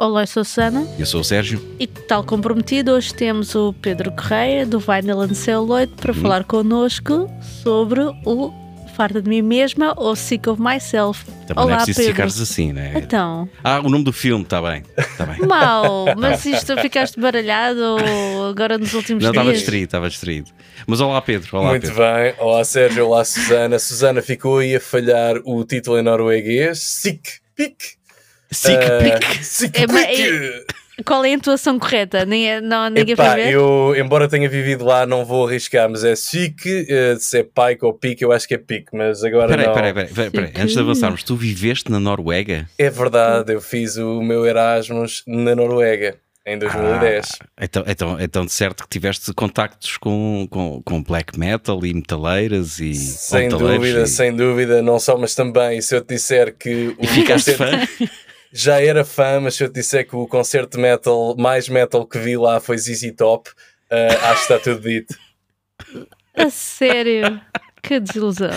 Olá, eu sou a Susana. Eu sou o Sérgio. E tal comprometido, hoje temos o Pedro Correia, do Vinyl and Celluloid, para hum. falar connosco sobre o Farta de Mim Mesma ou Sick of Myself. Também Olá, não é preciso Pedro. ficares assim, né? Então. Ah, o nome do filme, está bem. Tá bem. Mal, mas isto ficaste baralhado agora nos últimos não, dias? Não, estava distraído, estava distraído. Mas olá, Pedro. Olá, Muito Pedro. bem. Olá, Sérgio. Olá, Susana. Susana ficou aí a falhar o título em norueguês. Sick Pick Sick pick. Sick é, pick. Qual é a intuação correta? Nem é, não, ninguém Epá, ver? eu, embora tenha vivido lá, não vou arriscar, mas é sick, uh, se é pike ou pique, eu acho que é pique, mas agora peraí, não. Peraí, peraí, peraí, peraí. antes de avançarmos, tu viveste na Noruega? É verdade, eu fiz o meu Erasmus na Noruega. Em 2010. Ah, então, então, então, de certo que tiveste contactos com, com, com black metal e metaleiras e. Sem dúvida, e... sem dúvida, não só, mas também. Se eu te disser que. O e ficaste fã? Já era fã, mas se eu te disser que o concerto de metal mais metal que vi lá foi ZZ Top, uh, acho que está tudo dito. A sério? Que desilusão.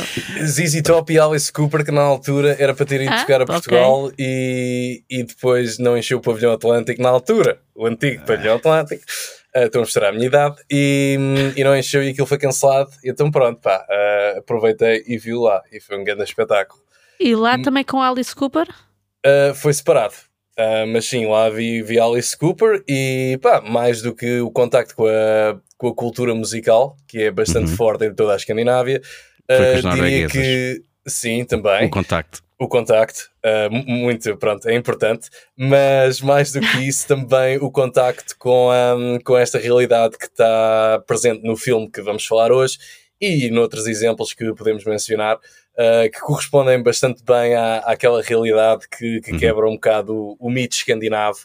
ZZ Top e Alice Cooper, que na altura era para terem ido ah, tocar a Portugal okay. e, e depois não encheu o pavilhão Atlântico na altura, o antigo ah. pavilhão Atlântico. Uh, estou a mostrar a minha idade e, e não encheu e aquilo foi cancelado. Então pronto, pá, uh, aproveitei e vi lá e foi um grande espetáculo. E lá hum. também com Alice Cooper? Uh, foi separado. Uh, mas sim, lá vi, vi Alice Cooper e pá, mais do que o contacto com a, com a cultura musical, que é bastante uhum. forte em toda a Escandinávia, uh, diria que sim, também. O contacto. O contacto, muito, pronto, é importante, mas mais do que isso, também o contacto com, um, com esta realidade que está presente no filme que vamos falar hoje e noutros exemplos que podemos mencionar, uh, que correspondem bastante bem à, àquela realidade que, que uhum. quebra um bocado o, o mito escandinavo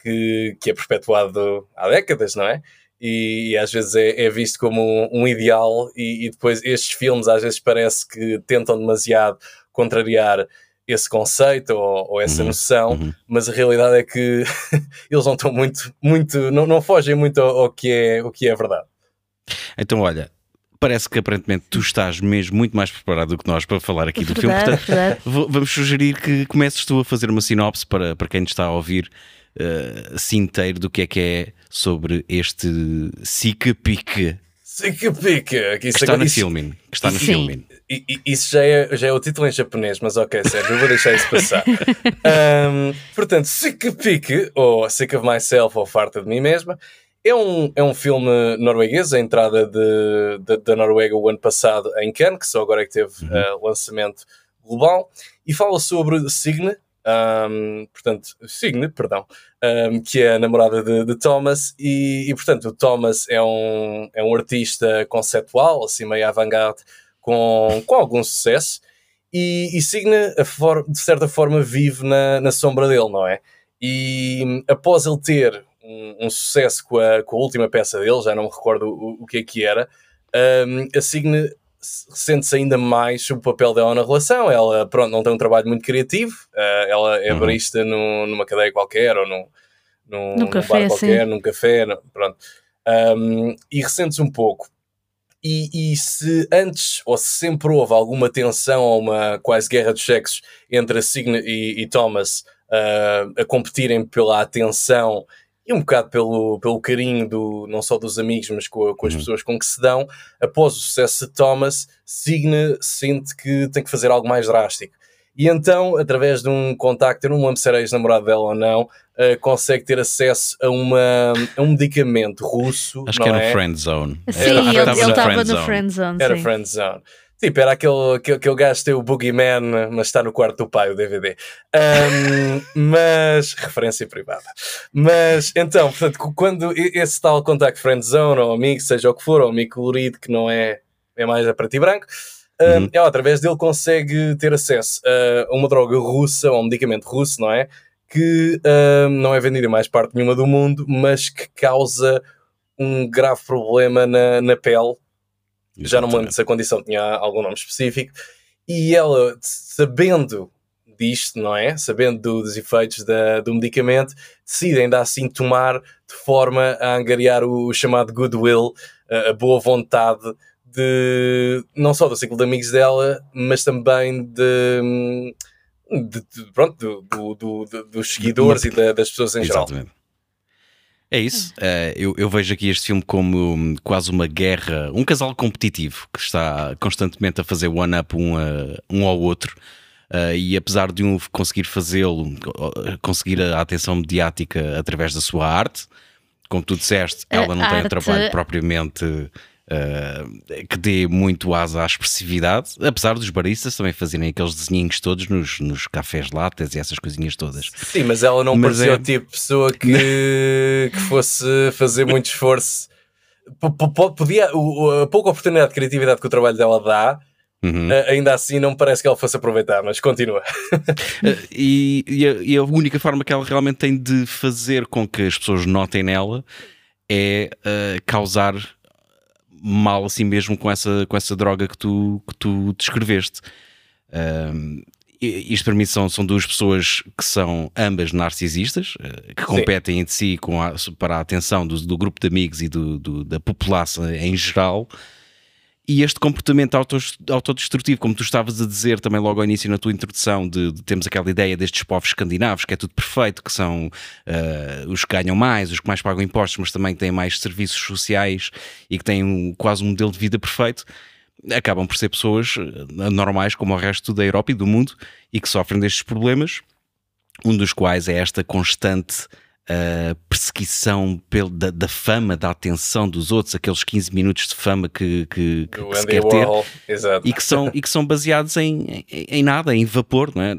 que, que é perpetuado há décadas, não é? E, e, às vezes é, é, visto como um, um ideal, e, e, depois estes filmes às vezes parece que tentam demasiado contrariar esse conceito ou, ou essa uhum, noção, uhum. mas a realidade é que eles não estão muito, muito não, não fogem muito ao, ao, que é, o que é verdade. Então, olha, parece que aparentemente tu estás mesmo muito mais preparado do que nós para falar aqui do verdade, filme. Portanto, vamos sugerir que comeces tu a fazer uma sinopse para, para quem está a ouvir uh, assim inteiro do que é que é sobre este Sica Pique. Sica Pique! Que, está no filme. Que está no filme. Isso já é, já é o título em japonês, mas ok, Sérgio, eu vou deixar isso passar. um, portanto, Sick Pique, ou Sick of Myself, ou Farta de Mim Mesma, é um, é um filme norueguês, a entrada de, de, da Noruega o ano passado em Cannes, que só agora é que teve uhum. uh, lançamento global, e fala sobre Signe, um, portanto, Signe, perdão, um, que é a namorada de, de Thomas, e, e, portanto o Thomas é um, é um artista conceptual, assim meio avant-garde, com, com algum sucesso, e, e Signe, for, de certa forma, vive na, na sombra dele, não é? E após ele ter um, um, sucesso com a, com a última peça dele, já não me recordo o, o que é que era, um, a Signe sente-se ainda mais o papel dela na relação. Ela, pronto, não tem um trabalho muito criativo, uh, ela é uhum. barista no, numa cadeia qualquer ou num, num, num café, bar qualquer, sim. num café, pronto. Um, e ressente-se um pouco. E, e, se antes, ou se sempre houve alguma tensão ou uma quase guerra dos sexos entre a Signe e, e Thomas uh, a competirem pela atenção e um bocado pelo, pelo carinho do, não só dos amigos, mas com, com as uhum. pessoas com que se dão, após o sucesso de Thomas, Signe sente que tem que fazer algo mais drástico. E então, através de um contacto, eu não me lembro se era ex-namorado dela ou não, uh, consegue ter acesso a, uma, a um medicamento russo. Acho que era é? Friend Zone. Sim, ele estava no Friend Zone. Era Friend Zone. Tipo, era aquele, aquele, aquele gajo que tem o Boogeyman, mas está no quarto do pai, o DVD. Um, mas, referência privada. Mas, então, portanto, quando esse tal contact friend zone, ou amigo, seja o que for, ou amigo colorido, que não é, é mais a preto e branco, um, uhum. ela, através dele, consegue ter acesso a uma droga russa, ou um medicamento russo, não é? Que um, não é vendido em mais parte nenhuma do mundo, mas que causa um grave problema na, na pele Exatamente. Já não me lembro se a condição tinha algum nome específico. E ela, sabendo disto, não é? Sabendo dos efeitos da, do medicamento, decide ainda assim tomar de forma a angariar o chamado goodwill, a, boa vontade de não só do ciclo de amigos dela, mas também de, de, de, pronto, do, do, do, dos seguidores e da, das pessoas em Exatamente. geral. É isso. Uh, eu, eu, vejo aqui este filme como um, quase uma guerra, um casal competitivo que está constantemente a fazer one-up um, um ao outro. Uh, e apesar de um conseguir fazê-lo, conseguir a atenção mediática através da sua arte, como tu disseste, ela não tem um trabalho propriamente uh, que dê muito asa à expressividade, apesar dos baristas também fazerem aqueles desenhinhos todos nos, nos cafés latas e essas coisinhas todas. Sim, mas ela não mas parecia é... o tipo de pessoa que, que fosse fazer muito esforço. Podia, a pouca oportunidade de criatividade que o trabalho dela dá, Uhum. Uh, ainda assim não parece que ela fosse aproveitar, mas continua. uh, e, e, a, e, a, única forma que ela realmente tem de fazer com que as pessoas notem nela é uh, causar mal assim mesmo com essa, com essa droga que tu, que tu descreveste. Um, isto para mim são, são duas pessoas que são ambas narcisistas, eh, que competem Sim. entre si com a, para a atenção do, do, grupo de amigos e do, do, da população em geral e este comportamento autodestrutivo, como tu estavas a dizer também logo ao início na tua introdução, de, de termos aquela ideia destes povos escandinavos, que é tudo perfeito, que são uh, os que ganham mais, os que mais pagam impostos, mas também têm mais serviços sociais e que têm um, quase um modelo de vida perfeito, acabam por ser pessoas uh, normais como o resto da Europa e do mundo e que sofrem destes problemas, um dos quais é esta constante a perseguição pelo, da, da, fama, da atenção dos outros, aqueles 15 minutos de fama que, que, que, que se quer ter e que, são, e que são baseados em, em, em, nada, em vapor. Não é?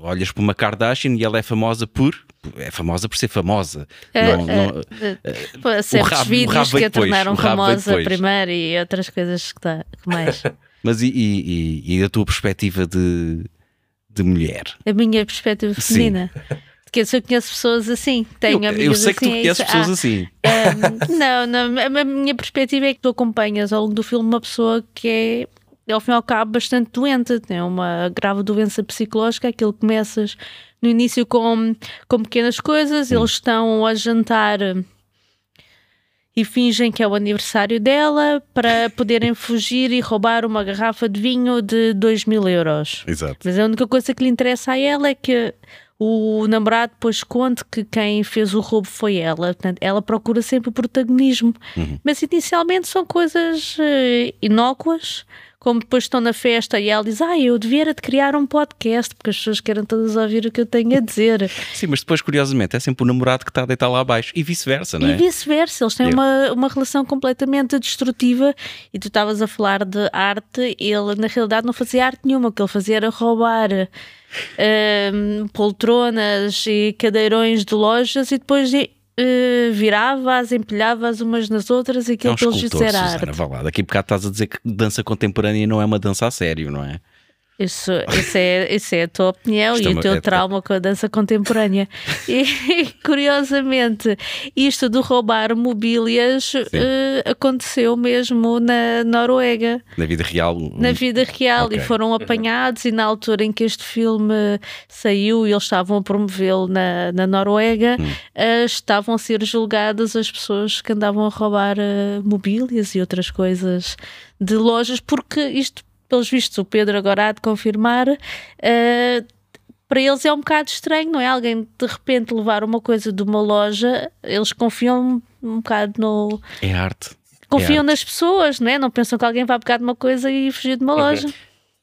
Olhas para uma Kardashian e ela é famosa por. É famosa por ser famosa. É, não, não, uh, uh, certos rabo, vídeos que a tornaram famosa primeiro e outras coisas que, tá, que mais. Mas e, e, e, a tua perspectiva de, de mulher? A minha perspectiva feminina. Sim. Porque eu conheço pessoas assim, tenho eu, Eu sei que tu assim, é conheces pessoas ah, assim. Um, não, não, a minha perspectiva é que tu acompanhas ao longo do filme uma pessoa que é, ao fim e ao cabo, bastante doente, tem uma grave doença psicológica, aquilo começas no início com, com pequenas coisas, eles estão a jantar e fingem que é o aniversário dela para poderem fugir e roubar uma garrafa de vinho de 2 mil euros. Exato. Mas a única coisa que lhe interessa a ela é que o namorado depois conta que quem fez o roubo foi ela. Portanto, ela procura sempre o protagonismo. Uhum. Mas inicialmente são coisas uh, inócuas, como depois estão na festa e ela diz: Ah, eu devia de criar um podcast, porque as pessoas querem todas ouvir o que eu tenho a dizer. Sim, mas depois, curiosamente, é sempre o namorado que está a deitar lá abaixo e vice-versa, não é? E vice-versa, eles têm uma, uma relação completamente destrutiva. E tu estavas a falar de arte, ele na realidade não fazia arte nenhuma, o que ele fazia era roubar uh, poltronas e cadeirões de lojas e depois Uh, virava-as, empilhava-as umas nas outras e aquilo é um que eles disseram arte. Vá lá, daqui a bocado estás a dizer que dança contemporânea não é uma dança a sério, não é? Isso, isso, é, isso é a tua opinião isto e é o teu é, trauma com a dança contemporânea. e, curiosamente, isto de roubar mobílias uh, aconteceu mesmo na Noruega. Na vida real? Na vida real, okay. e foram apanhados. E na altura em que este filme saiu e eles estavam a promovê-lo na, na Noruega, hum. uh, estavam a ser julgadas as pessoas que andavam a roubar uh, mobílias e outras coisas de lojas, porque isto pelos vistos, o Pedro agora há de confirmar. Uh, para eles é um bocado estranho, não é? Alguém de repente levar uma coisa de uma loja, eles confiam um bocado no. É arte. Confiam é arte. nas pessoas, não é? Não pensam que alguém vai pegar de uma coisa e fugir de uma loja.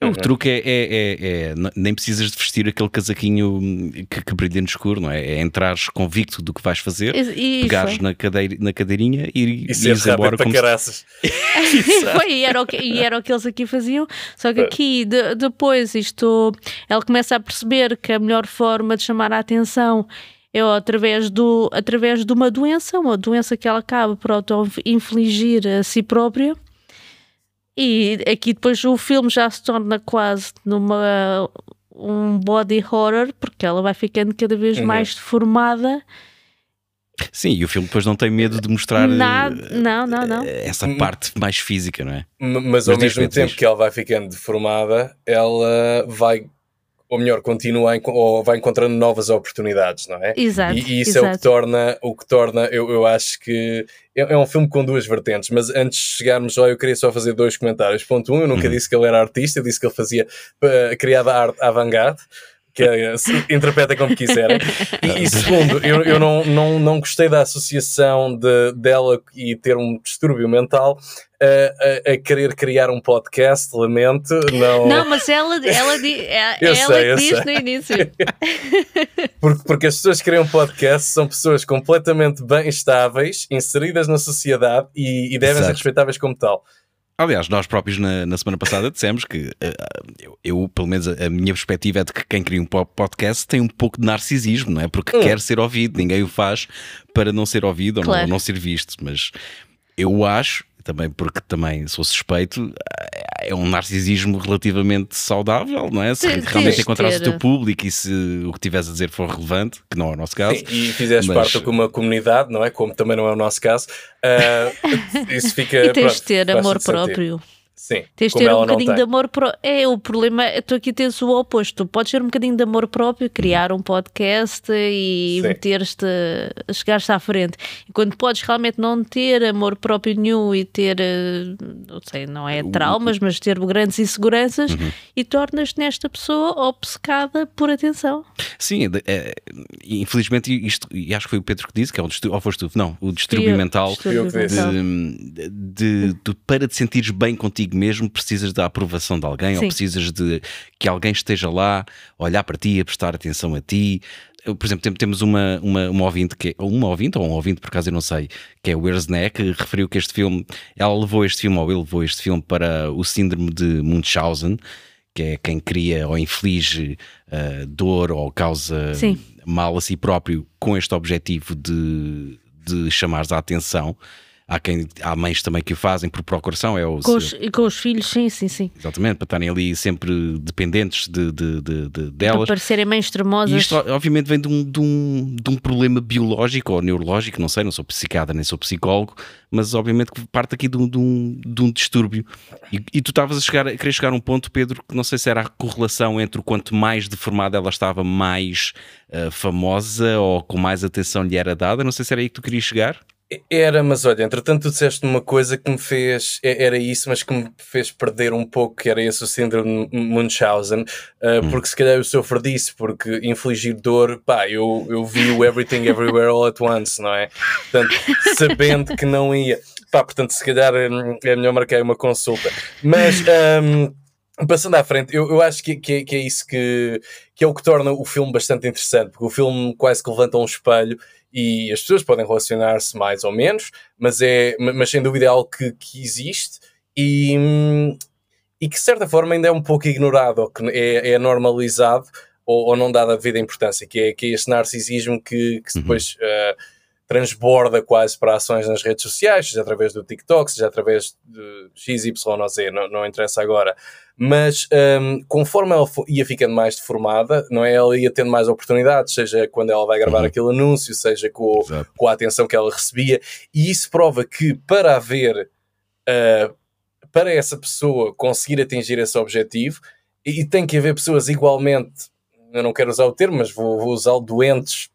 O truque é, é, é, é, nem precisas de vestir aquele casaquinho que, que, brilha no escuro, não é? É entrares convicto do que vais fazer, e, pegares na, cadeira, na cadeirinha e, e ires embora como caraças. Foi, e era, o que, e era o que eles aqui faziam, só que aqui de, depois isto, ela começa a perceber que a melhor forma de chamar a atenção é através, do, através de uma doença, uma doença que ela acaba por auto-infligir a si própria e aqui depois o filme já se torna quase numa um body horror, porque ela vai ficando cada vez uhum. mais deformada. Sim, e o filme depois não tem medo de mostrar Nada, não, não, não. Eh, essa parte mais física, não é? Mas, Mas ao mesmo tempo que ela vai ficando deformada, ela vai ou melhor, continua ou vai encontrando novas oportunidades, não é? Exato. E, e isso exato. é o que torna, o que torna eu, eu acho que é, é, um filme com duas vertentes, mas antes de chegarmos lá eu queria só fazer dois comentários. Ponto um, eu nunca uhum. disse que ele era artista, eu disse que ele fazia uh, criada arte avant-garde. Que é, interpretem como quiserem. E, e segundo, eu, eu não, não, não gostei da associação de, dela e ter um distúrbio mental a, a, a, querer criar um podcast, lamento. Não, não mas ela, ela, é, ela, ela sei, diz no início. porque, porque as pessoas que criam um podcast são pessoas completamente bem estáveis, inseridas na sociedade e, e devem Exato. ser respeitáveis como tal. Aliás, nós próprios na, na semana passada dissemos que uh, eu, eu, pelo menos, a, a, minha perspectiva é de que quem cria um podcast tem um pouco de narcisismo, não é? Porque hum. quer ser ouvido, ninguém o faz para não ser ouvido claro. ou não, não ser visto. Mas eu acho também porque também sou suspeito, é um narcisismo relativamente saudável, não é? Se Sim, realmente encontrares o teu público e se o que tiveres a dizer for relevante, que não é o nosso caso. Sim, e fizeste mas... parte de uma comunidade, não é? Como também não é o nosso caso, uh, isso fica. e tens de ter amor próprio. Sim, tens de ter um bocadinho de amor próprio. É, o problema tu aqui tens o oposto. Podes ter um bocadinho de amor próprio, criar um podcast e meter-te, chegar-te à frente. E quando podes realmente não ter amor próprio nenhum e ter, eh, não sei, não é traumas, mas ter grandes inseguranças uhum. e tornas-te nesta pessoa obcecada por atenção. Sim, é, infelizmente isto, e acho que foi o Pedro que disse, que é o distúrbio, ou foste tu, não, o distúrbio mental, distúrbio de, de, de, para te sentires bem contigo mesmo precisas da aprovação de alguém Sim. ou precisas de que alguém esteja lá, olhar para ti, a prestar atenção a ti. Por exemplo, temos uma, uma, uma ouvinte que é, uma ouvinte ou um ouvinte, por acaso eu não sei, que é o Erzné, que referiu que este filme, ela levou este filme ou ele levou este filme para o síndrome de Munchausen, que é quem cria ou inflige uh, dor ou causa Sim. mal a si próprio com este objetivo de, de chamares a atenção. Há, quem, há mães também que o fazem por procuração. É o, com, os, com os filhos, sim, sim, sim. Exatamente, para estarem ali sempre dependentes de, de, de, de delas. Para parecerem mães extremosas. E isto, obviamente, vem de um, de, um, de um problema biológico ou neurológico, não sei, não sou psiquiatra nem sou psicólogo, mas obviamente que parte aqui de um, de um, de um distúrbio. E, e tu estavas a chegar, a querer chegar a um ponto, Pedro, que não sei se era a correlação entre o quanto mais deformada ela estava, mais uh, famosa ou com mais atenção lhe era dada. Não sei se era aí que tu querias chegar. Era, mas olha, entretanto tu disseste uma coisa que me fez, era isso, mas que me fez perder um pouco, que era esse o síndrome Munchausen, uh, hum. porque se calhar eu sofro disso, porque infligir dor, pá, eu, eu vi o Everything Everywhere All At Once, não é? Portanto, sabendo que não ia, pá, portanto se calhar hum, é melhor marcar uma consulta. Mas... Um, Passando à frente, eu, eu acho que, que, que, é isso que, que é o que torna o filme bastante interessante, porque o filme quase que levanta um espelho e as pessoas podem relacionar-se mais ou menos, mas, é, mas sem dúvida é algo que, que existe e, e que de certa forma ainda é um pouco ignorado, ou que é, é normalizado ou, ou, não dado a devida importância, que é, que é este narcisismo que, que uhum. depois uh, transborda quase para ações nas redes sociais, seja através do TikTok, seja através de XY ou Z, não, não interessa agora mas um, conforme ela ia ficando mais deformada, não é? Ela ia tendo mais oportunidades, seja quando ela vai gravar uhum. aquele anúncio, seja com, com, a atenção que ela recebia, e isso prova que para haver, uh, para essa pessoa conseguir atingir esse objetivo, e, e, tem que haver pessoas igualmente, eu não quero usar o termo, mas vou, vou usar doentes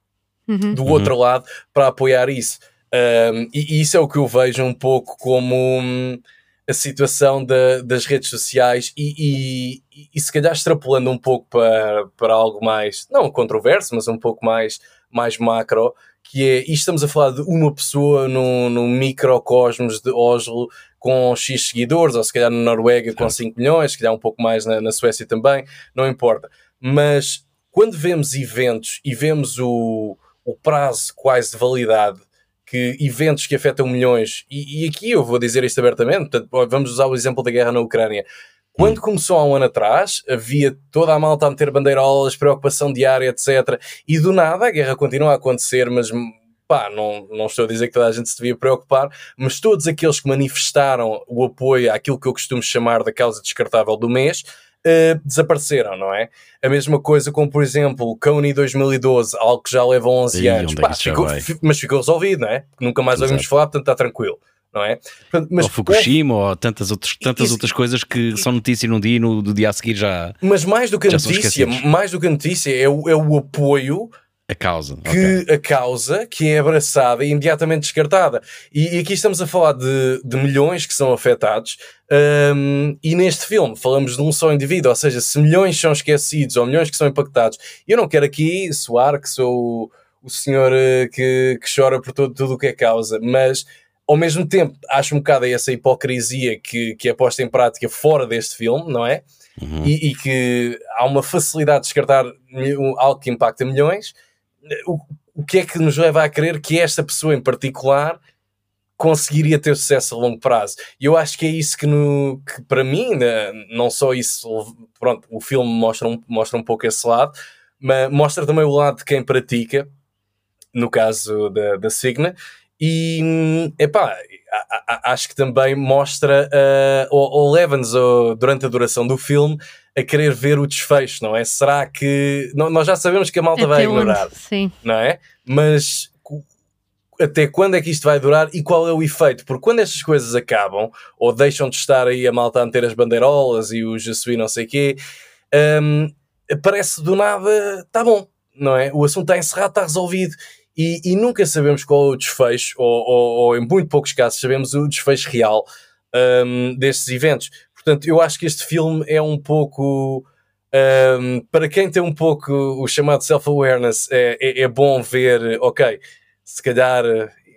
uhum. do outro uhum. lado para apoiar isso. Um, e, e, isso é o que eu vejo um pouco como. Um, a situação da, das redes sociais e, e, e, se calhar extrapolando um pouco para, para algo mais, não controverso, mas um pouco mais, mais macro, que é, e estamos a falar de uma pessoa no, no microcosmos de Oslo com X seguidores, ou se calhar na Noruega com 5 milhões, se calhar um pouco mais na, na Suécia também, não importa. Mas quando vemos eventos e vemos o, o prazo quase de validade que eventos que afetam milhões, e, e, aqui eu vou dizer isto abertamente, portanto, vamos usar o exemplo da guerra na Ucrânia. Quando hum. começou há um ano atrás, havia toda a malta a meter bandeirolas, preocupação diária, etc. E do nada a guerra continua a acontecer, mas pá, não, não estou a dizer que toda a gente se devia preocupar, mas todos aqueles que manifestaram o apoio àquilo que eu costumo chamar da causa descartável do mês, uh, desapareceram, não é? A mesma coisa com, por exemplo, o Coney 2012, algo que já leva 11 e anos, é Pá, ficou, mas ficou resolvido, não é? Nunca mais ouvimos falar, portanto está tranquilo. Não é? Mas, ou Fukushima, ou tantas, outras, tantas isso, outras coisas que são notícia num dia e no, no dia a seguir já. Mas mais do que a notícia, mais do que a notícia, é o, é o apoio A causa. Que okay. a causa que é abraçada e imediatamente descartada. E, e aqui estamos a falar de, de milhões que são afetados. Um, e neste filme falamos de um só indivíduo, ou seja, se milhões são esquecidos ou milhões que são impactados, eu não quero aqui soar que sou o, senhor uh, que, que, chora por todo, tudo o que é causa, mas ao mesmo tempo acho um bocado essa hipocrisia que, que é posta em prática fora deste filme, não é? Uhum. E, e, que há uma facilidade de descartar algo que impacta milhões o, o que é que nos leva a crer que esta pessoa em particular conseguiria ter sucesso a longo prazo. E eu acho que é isso que, no, que para mim, não só isso, pronto, o filme mostra um, mostra um pouco esse lado, mas mostra também o lado de quem pratica, no caso da, da Signa, e epá, acho que também mostra uh, ou, ou leva-nos durante a duração do filme a querer ver o desfecho, não é? Será que. Nós já sabemos que a malta até vai ignorar, onde? Sim. não é? Mas até quando é que isto vai durar e qual é o efeito? Porque quando estas coisas acabam ou deixam de estar aí a malta a meter as bandeirolas e o Jesuí não sei o quê, um, parece do nada, tá bom, não é? O assunto está encerrado, está resolvido. E, e, nunca sabemos qual é o desfecho, ou, ou, ou, em muito poucos casos sabemos o desfecho real um, destes eventos. Portanto, eu acho que este filme é um pouco. Um, para quem tem um pouco o chamado self-awareness, é, é, é, bom ver, ok, se calhar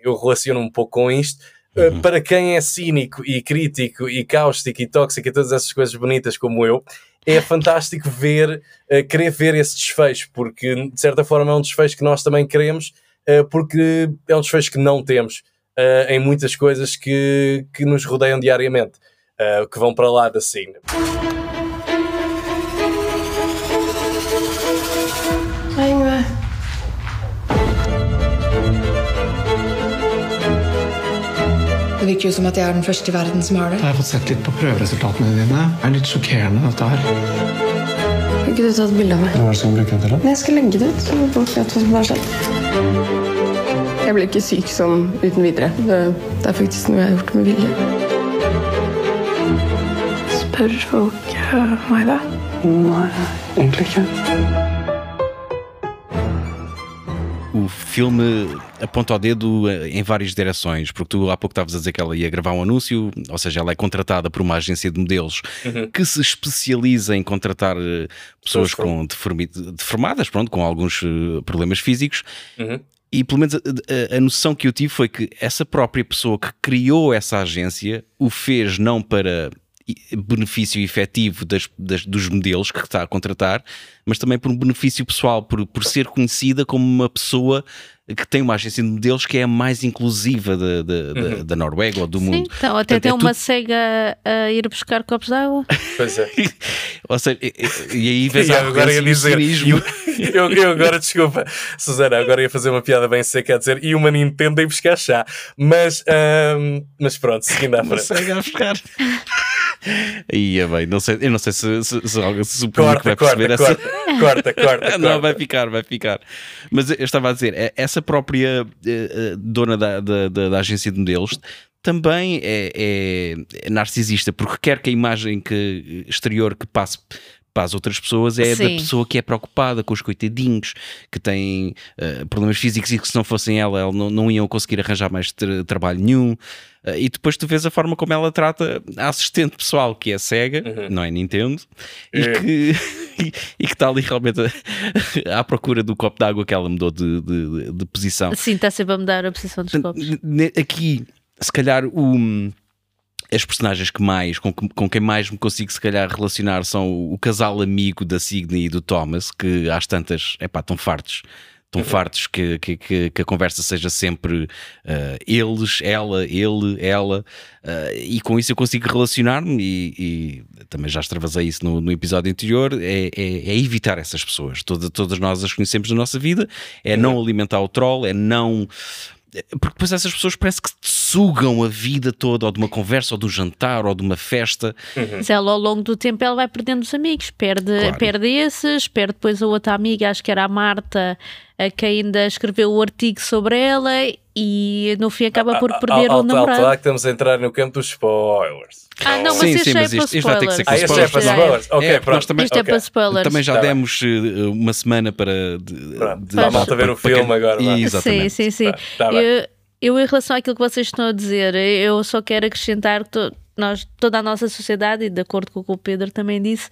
eu relaciono um pouco com isto. Uh, uhum. Para quem é cínico e crítico e cáustico e tóxico e todas essas coisas bonitas como eu, é fantástico ver, uh, querer ver esse desfecho, porque de certa forma é um desfecho que nós também queremos, uh, porque é um desfecho que não temos em muitas coisas que, que nos rodeiam diariamente uh, que vão para lá da cena. Det virker jo som at jeg er den første i verden som har det. Jeg har fått sett litt på prøveresultatene dine. Det er litt sjokkerende, dette her. Kan ikke du ta et bilde av meg? Hva er det som bruker til det? Jeg skal legge det ut, så folk vet hva som har skjedd. Jeg ble ikke syk sånn uten videre. Det, det er faktisk noe jeg har gjort med vilje. Spør folk meg det? Nei, egentlig ikke. O filme aponta o dedo em várias direções, porque tu há pouco estavas a dizer que ela ia gravar um anúncio, ou seja, ela é contratada por uma agência de modelos uhum. que se especializa em contratar eh, pessoas com deformadas, pronto, com alguns eh, problemas físicos. Uhum. E pelo menos a, a, a, noção que eu tive foi que essa própria pessoa que criou essa agência o fez não para benefício efetivo das, das, dos modelos que está a contratar, mas também por um benefício pessoal, por, por ser conhecida como uma pessoa que tem uma agência de modelos que é a mais inclusiva de, de, uhum. da, da Noruega ou do Sim, mundo. Então, até Portanto, tem é uma tudo... cega a ir buscar copos de água. Pois é. ou seja, e, e aí vês a agora ia dizer, eu, eu, eu, agora, desculpa, Susana, agora ia fazer uma piada bem seca a dizer e uma Nintendo ir buscar chá. Mas, um, mas pronto, seguindo à frente. Uma cega a buscar. Ia bem, não sei, eu não sei se, se, se, se o público corta, vai perceber corta, essa. Corta, corta, Não, vai ficar, vai ficar. Mas eu estava a dizer, é, essa própria uh, dona da, da, da, da, agência de modelos também é, é, é, narcisista, porque quer que a imagem que, exterior que passe para as outras pessoas é Sim. da pessoa que é preocupada com os coitadinhos, que têm uh, problemas físicos e que se não fossem ela, ela não, não iam conseguir arranjar mais tra trabalho nenhum. Uh, e depois tu vês a forma como ela trata a assistente pessoal, que é cega, uhum. não é Nintendo, é. e que e, e, que está ali realmente à procura do copo de água que ela mudou de, de, de posição. Sim, está sempre a mudar a posição dos copos. Aqui, se calhar, o as personagens que mais, com, com quem mais me consigo se calhar relacionar são o, o casal amigo da Signe e do Thomas, que às tantas, é pá, estão fartos. Estão fartos que, que, que, que, a conversa seja sempre uh, eles, ela, ele, ela, uh, e com isso eu consigo relacionar-me e, e, também já extravasei isso no, no episódio anterior, é, é, é, evitar essas pessoas. Toda, todas nós as conhecemos na nossa vida, é uhum. não alimentar o troll, é não porque depois essas pessoas parece que sugam a vida toda, ou de uma conversa, ou de um jantar, ou de uma festa. Uhum. Mas ela, ao longo do tempo, ela vai perdendo os amigos, perde, claro. perde esses, perde depois a outra amiga, acho que era a Marta, a que ainda escreveu o artigo sobre ela, e no fim acaba por perder o namorado. Claro que estamos a entrar no campo dos spoilers. Ah, não, mas Sim, sim, é mas para isto, isto vai ter que ser com Ah, este é spoilers. para Já é. spoilers? Ok, É, pronto. também- Isto é Ok. para spoilers. Também já Tá bem. demos eh, uma semana para. De, Pronto, de- dá a malta ver o para- para filme agora, vá. Exatamente. Sim, sim, sim. Tá, tá bem. eu, eu, em relação àquilo que vocês estão a dizer, eu só quero acrescentar que to- nós, toda a nossa sociedade, e de acordo com o que o Pedro também disse,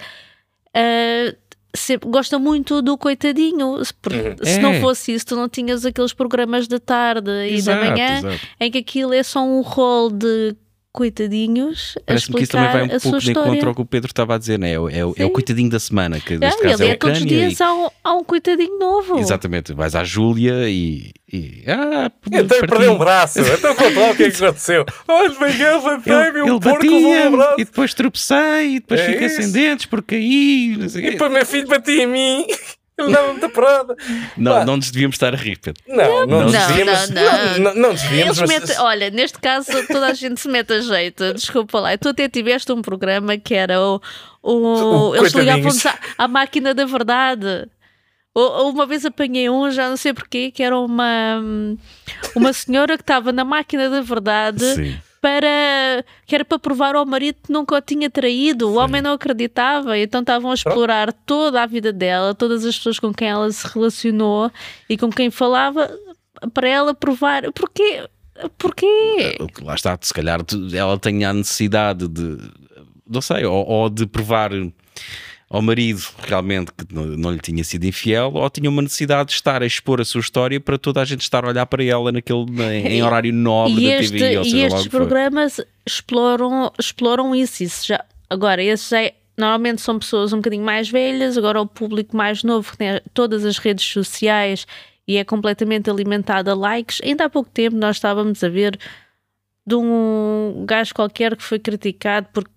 ah, sempre gosta muito do coitadinho. Porque Uhum. se É. não fosse isso, tu não tinhas aqueles programas da tarde e Exato, da manhã exato. em que aquilo é só um rol de coitadinhos a Parece-me que isso também vai um pouco de história. encontro ao que o Pedro estava a dizer, né? é, o- é, o- é o coitadinho da semana, que Ah, neste caso ele é é o todos os dias há um, há um coitadinho novo. e- Exatamente, vais à Júlia e. e ah, Então perdeu um braço. Então conta lá o que é que aconteceu. Olha, Miguel, levantei-me, Ele, um porco levou batia um braço. e depois tropecei e depois É fiquei isso. sem dentes porque caí. E depois meu filho batia em mim. Ele dava muita parada. não, Pá. não nos devíamos estar a rir, Pedro. Não, não nos Não, devíamos. não, Não, não. não, não nos devíamos, mas. metem- olha, neste caso toda a gente se mete a jeito, desculpa lá. Tu até tiveste um programa que era o. o, O eles ligavam-nos à, à máquina da verdade. Uma vez apanhei um, já não sei porquê, que era uma, uma senhora que estava na máquina da verdade Sim. Para que era para provar ao marido que nunca o tinha traído. O homem não acreditava, então estavam a explorar toda a vida dela, todas as pessoas com quem ela se relacionou e com quem falava para ela provar. Porquê? Porquê? Lá está, se calhar ela tenha a necessidade de, não sei, ou, ou de provar ao marido realmente que não, não lhe tinha sido infiel, ou tinha uma necessidade de estar a expor a sua história para toda a gente estar a olhar para ela naquele, em, em horário nobre E, da este- TV. ou e seja o estes programas exploram, exploram isso. isso já, agora, esses já é- normalmente são pessoas um bocadinho mais velhas, agora o público mais novo que tem todas as redes sociais e é completamente alimentado a likes. Ainda há pouco tempo nós estávamos a ver de um gajo qualquer que foi criticado porque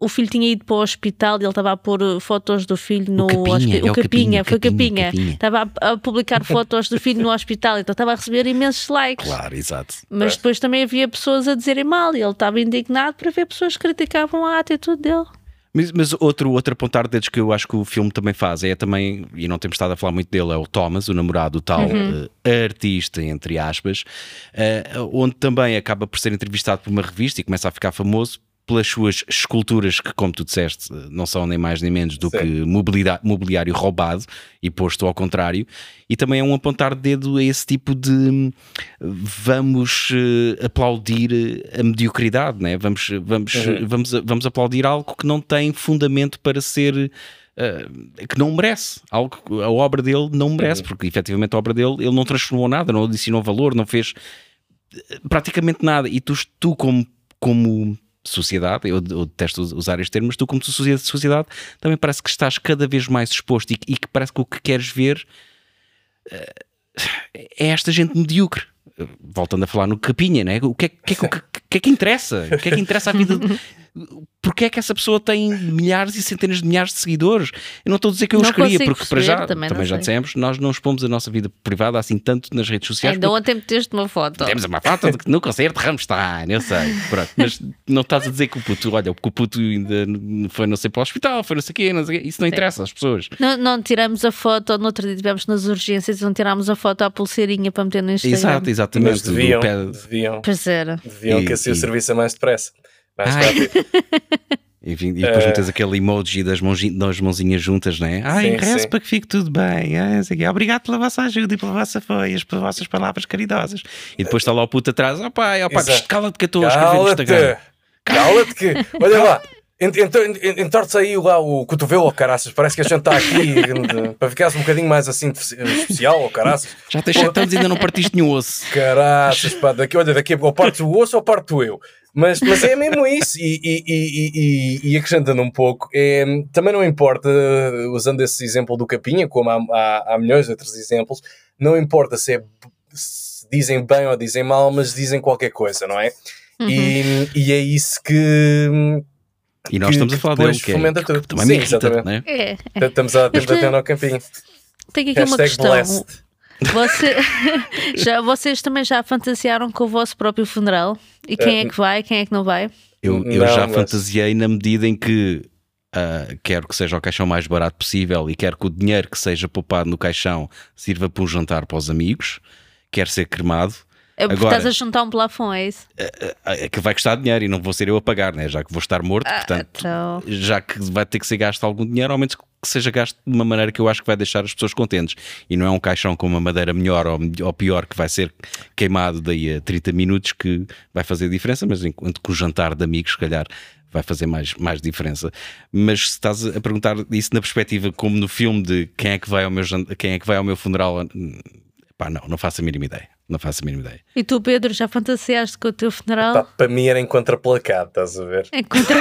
o filho tinha ido para o hospital e ele estava a pôr uh, fotos do filho no Capinha, hospital. é o Capinha, foi Capinha, Capinha. Capinha. Estava a, a publicar fotos do filho no hospital, então estava a receber imensos likes. Claro, exato. Mas depois também havia pessoas a dizerem mal e ele estava indignado para ver pessoas que criticavam a atitude dele. Mas, mas outro, outro apontar de dedos que eu acho que o filme também faz é também, e não temos estado a falar muito dele, é o Thomas, o namorado do tal eh, artista, entre aspas, eh, onde também acaba por ser entrevistado por uma revista e começa a ficar famoso pelas suas esculturas que, como tu disseste, não são nem mais nem menos do Sim. que mobiliário roubado e posto ao contrário, e também é um apontar de dedo a esse tipo de vamos eh, aplaudir eh, a mediocridade, né? vamos, vamos, Uhum. vamos, vamos aplaudir algo que não tem fundamento para ser. eh, que não merece, algo que a obra dele não merece, porque efetivamente a obra dele ele não transformou nada, não adicionou valor, não fez praticamente nada. E tu, tu como, como sociedade, eu, eu detesto usar estes termos, tu como sociedade, sociedade também parece que estás cada vez mais exposto e, que- e que parece que o que queres ver eh, é esta gente medíocre. Voltando a falar no capinha, né? o que é que, que, é que- que- é que interessa? O que é que interessa à vida? Porquê é que essa pessoa tem milhares e centenas de milhares de seguidores? Eu não estou a dizer que eu Não os queria, porque para já, perceber, também também, já sei. dissemos, nós não expomos a nossa vida privada assim tanto nas redes sociais. Ainda porque ontem meteste uma foto. temos uma foto de que no concerto de Rammstein, eu sei. Pronto, mas não estás a dizer que o puto, olha, que o puto ainda foi não sei para o hospital, foi não sei o quê, não sei o quê. Isso não interessa às pessoas. Não, não tiramos a foto, no outro dia estivemos nas urgências e não tirámos a foto à pulseirinha para meter no Instagram. Exato, exatamente. Mas deviam, deviam, Pois era. deviam E- que assim o e- serviço é mais depressa. Mais Ai. rápido. Enfim, e depois Eh. metes aquele emoji das, mãozinhas, das mãozinhas juntas, né? Ai, Sim, rezo sim. para que fique tudo bem. ai. Obrigado pela vossa ajuda e pela vossa foias, pelas vossas palavras caridosas. E depois está lá o puto atrás, ó pai, ó pai, Exato. cala-te que eu estou a escrever no! Instagram. Cala-te que. Olha lá. Ent- ent- ent- Entorce aí lá o cotovelo, ó caraças. Parece que a gente está aqui para ficares um bocadinho mais assim especial, ó caraças. Já tens 7 anos e ainda não partiste nenhum osso. Caraças, pá, daqui, olha, daqui a pouco ou partes o osso ou parto eu. Mas, mas é mesmo isso, e, e, e, e, e acrescentando um pouco, é, também não importa, usando esse exemplo do Capinha, como há, há, há milhões de outros exemplos, não importa se, é, se dizem bem ou dizem mal, mas dizem qualquer coisa, não é? E, e é isso que, E nós Que- estamos a que falar dele, que, é, fomenta que tudo. também Sim, me irrita, né? É, é. estamos a, estamos a Este- ter no Campinho. Tenho aqui uma Hashtag questão. blessed. Você, já, vocês também já fantasiaram com o vosso próprio funeral? E quem é que vai, quem é que não vai? Eu, eu Não, já mas- fantasiei na medida em que ah, quero que seja o caixão mais barato possível e quero que o dinheiro que seja poupado no caixão sirva para um jantar para os amigos, quero ser cremado. É porque Agora, estás a juntar um plafond, é isso? é que vai custar dinheiro e não vou ser eu a pagar, né? já que vou estar morto, Ah, portanto, então. já que vai ter que ser gasto algum dinheiro, ao menos que seja gasto de uma maneira que eu acho que vai deixar as pessoas contentes. E não é um caixão com uma madeira melhor ou, ou pior que vai ser queimado daí a 30 minutos que vai fazer diferença, mas enquanto que o jantar de amigos, se calhar, vai fazer mais, mais diferença. Mas se estás a perguntar isso na perspectiva como no filme de quem é que vai ao meu, quem é que vai ao meu funeral, hum, pá, não, não faço a mínima ideia. Não faço a mínima ideia. E tu, Pedro, já fantasiaste com o teu funeral? Pá, para mim era em contraplacado, estás a ver? É contra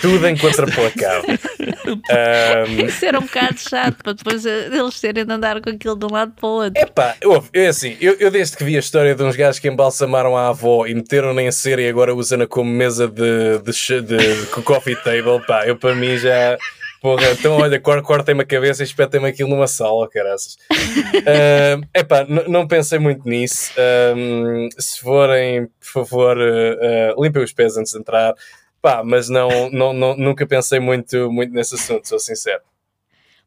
Tudo em contraplacado. Ahm, Isso era um bocado chato para depois eh, eles terem de andar com aquilo de um lado para o outro. Epá, ouve, é assim, eu, eu desde que vi a história de uns gajos que embalsamaram a avó e meteram-na em cera e agora usam-na como mesa de, de, de, de coffee table, pá, eu para mim já. Porra, então olha, cor- cortem-me a cabeça e espetem-me aquilo numa sala, caraças. Ahm, epá, não pensei muito nisso. Ahm, se forem, por favor, uh, uh, limpem os pés antes de entrar. Pá, mas não, não, não, nunca pensei muito, muito nesse assunto, sou sincero.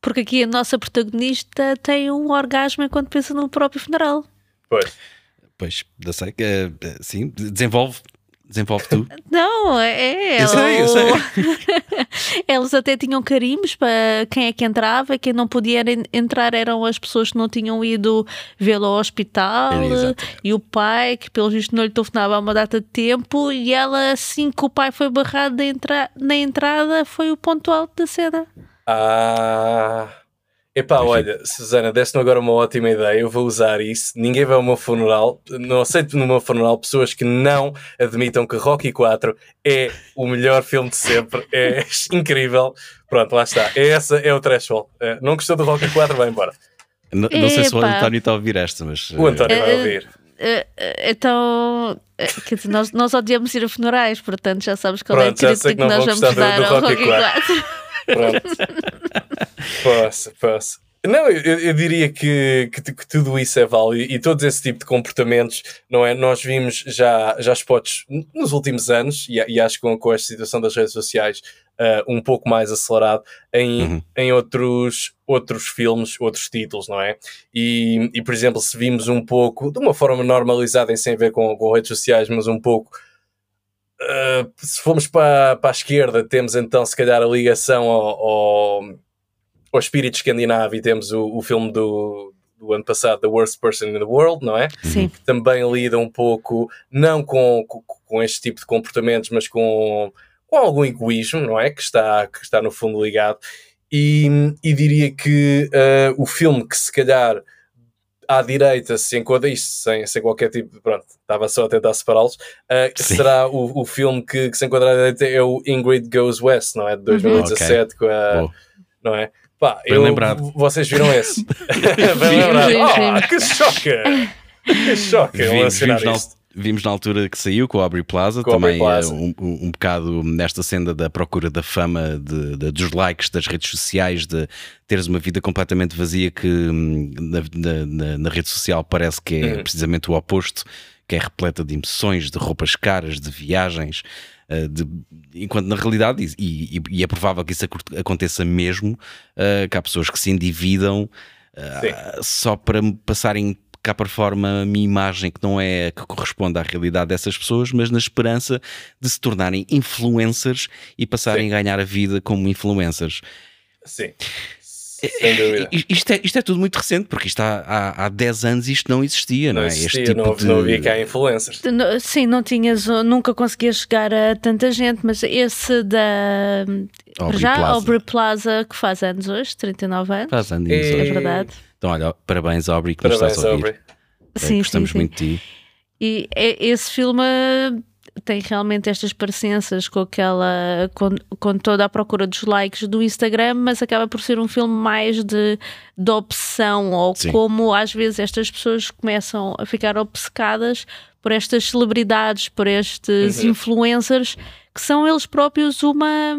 Porque aqui a nossa protagonista tem um orgasmo enquanto pensa no próprio funeral. Pois. Pois, já sei que eh, sim, desenvolve, desenvolve tu. Não, é. Eu sei, eu sei. Eles até tinham carimbos para quem é que entrava, quem não podia en- entrar eram as pessoas que não tinham ido vê-lo ao hospital Exatamente. e o pai, que pelo visto não lhe telefonava há uma data de tempo, e ela, assim que o pai foi barrado entra- na entrada, foi o ponto alto da cena. Ah. Epá, Enfim. olha, Susana, deste-me agora uma ótima ideia. Eu vou usar isso. Ninguém vai ao meu funeral. Não aceito no meu funeral pessoas que não admitam que Rocky 4 é o melhor filme de sempre. É incrível. Pronto, lá está. Essa é o threshold. É, não gostou do Rocky 4? Vai embora. N- não sei se o. António está a ouvir esta, mas. O António vai Eh, ouvir. Eh, eh, Então, eh, quer dizer, nós, nós odiamos ir a funerais, portanto já sabes qual é a Pronto, já sei crítica que que não nós vamos gostar do- dar do ao Rocky Rocky 4. 4. Pronto. Posso, posso. Não, eu, eu diria que, que, que tudo isso é válido e todo esse tipo de comportamentos, não é? Nós vimos já, já spots nos últimos anos e, e acho que com, com esta situação das redes sociais ah, um pouco mais acelerado em, Uhum. em outros, outros filmes, outros títulos, não é? E, e, por exemplo, se vimos um pouco, de uma forma normalizada e sem ver com, com redes sociais, mas um pouco Uh, se formos para, para a esquerda, temos então se calhar a ligação ao, ao, ao espírito escandinavo e temos o, o filme do, do ano passado, The Worst Person in the World, não é? Sim. Que também lida um pouco, não com, com, com este tipo de comportamentos, mas com, com algum egoísmo, não é? Que está, que está no fundo ligado. E, e diria que uh, o filme que se calhar à direita se enquadra isto sem, sem qualquer tipo de. Pronto, estava só a tentar separá-los. Uh, será o, o filme que, que se enquadra à direita é o Ingrid Goes West, não é? De 2017, com a. Boa. Não é? Pá, Bem eu, lembrado. vocês viram esse? Bem lembrado. Ah, vimos. que choque! Que choque! Vimos, isto. Vimos na altura que saiu com o Aubrey Plaza, Com também Plaza. eh, Um, um, um bocado nesta senda da procura da fama, de, de- dos likes das redes sociais, de teres uma vida completamente vazia que hum, na, na- na- rede social parece que é Uhum. precisamente o oposto, que é repleta de emoções, de roupas caras, de viagens. eh, de- enquanto na realidade, e, e- é provável que isso aconteça mesmo, eh, que há pessoas que se endividam eh, só para passarem cá para fora uma minha imagem que não é a que corresponde à realidade dessas pessoas, mas na esperança de se tornarem influencers e passarem Sim. a ganhar a vida como influencers. Sim. Sem dúvida. I- Isto é, isto é tudo muito recente, porque isto há, há, há 10 anos isto não existia, não, Não é? existia, este tipo não, de... não havia cá influencers. Sim, não tinhas, nunca conseguias chegar a tanta gente, mas esse da Aubrey já Plaza. Aubrey Plaza, que faz anos hoje, 39 anos, Faz anos, É é Aubrey. verdade. Então, olha, parabéns, Aubrey, que nos Parabéns, estás a ouvir. Aubrey. É, Sim, Gostamos sim, sim. muito de ti. E é- esse filme eh, tem realmente estas parecenças com aquela com, com toda a procura dos likes do Instagram, mas acaba por ser um filme mais de, de opção ou Sim. como às vezes estas pessoas começam a ficar obcecadas por estas celebridades, por estes Uhum. influencers que são eles próprios uma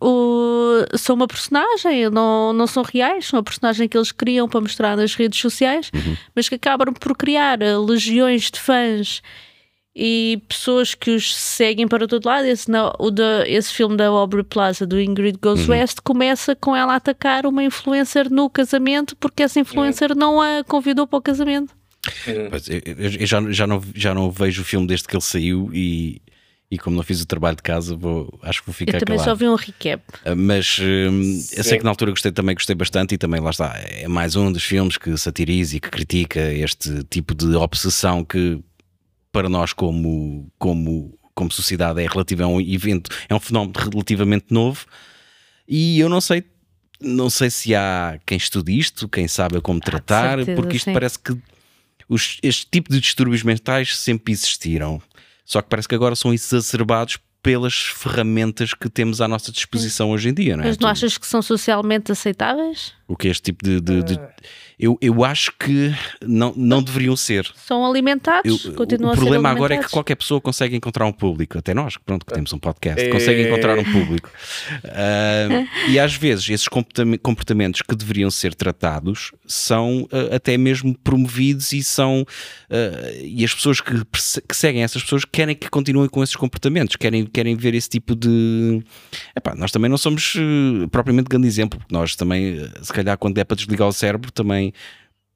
o- são uma personagem, não, não são reais, são a personagem que eles criam para mostrar nas redes sociais, mas que acabam por criar eh, legiões de fãs e pessoas que os seguem para todo lado. Esse, não, o da, esse filme da Aubrey Plaza, do Ingrid Goes West, começa com ela a atacar uma influencer no casamento porque essa influencer não a convidou para o casamento. Uhum. Eu, eu, já, já, não, já não vejo o filme desde que ele saiu e, e como não fiz o trabalho de casa, vou, acho que vou ficar Eu também calado. só vi um recap. Ah, mas hum, eu sei que na altura gostei, também gostei bastante e também lá está, é mais um dos filmes que satiriza e que critica este tipo de obsessão que para nós como, como, como sociedade é relativo a um evento, é um fenómeno relativamente novo e eu não sei não sei se há quem estude isto, quem sabe como tratar, certeza, porque isto sim. parece que os, este tipo de distúrbios mentais sempre existiram. Só que parece que agora são exacerbados pelas ferramentas que temos à nossa disposição hoje em dia, não é? Mas não Tu- achas que são socialmente aceitáveis? O que é este tipo de. de- de- Eu, eu acho que não, não deveriam ser. São alimentados? Eu- Continuam o a ser problema agora é que qualquer pessoa consegue encontrar um público, até nós, que pronto, que temos um podcast, consegue encontrar um público. Ah, e às vezes esses comportam- comportamentos que deveriam ser tratados são ah, até mesmo promovidos e são ah, e as pessoas que, que seguem essas pessoas querem que continuem com esses comportamentos, querem, querem ver esse tipo de. Epá, nós também não somos propriamente grande exemplo, porque nós também, se calhar, quando é para desligar o cérebro, também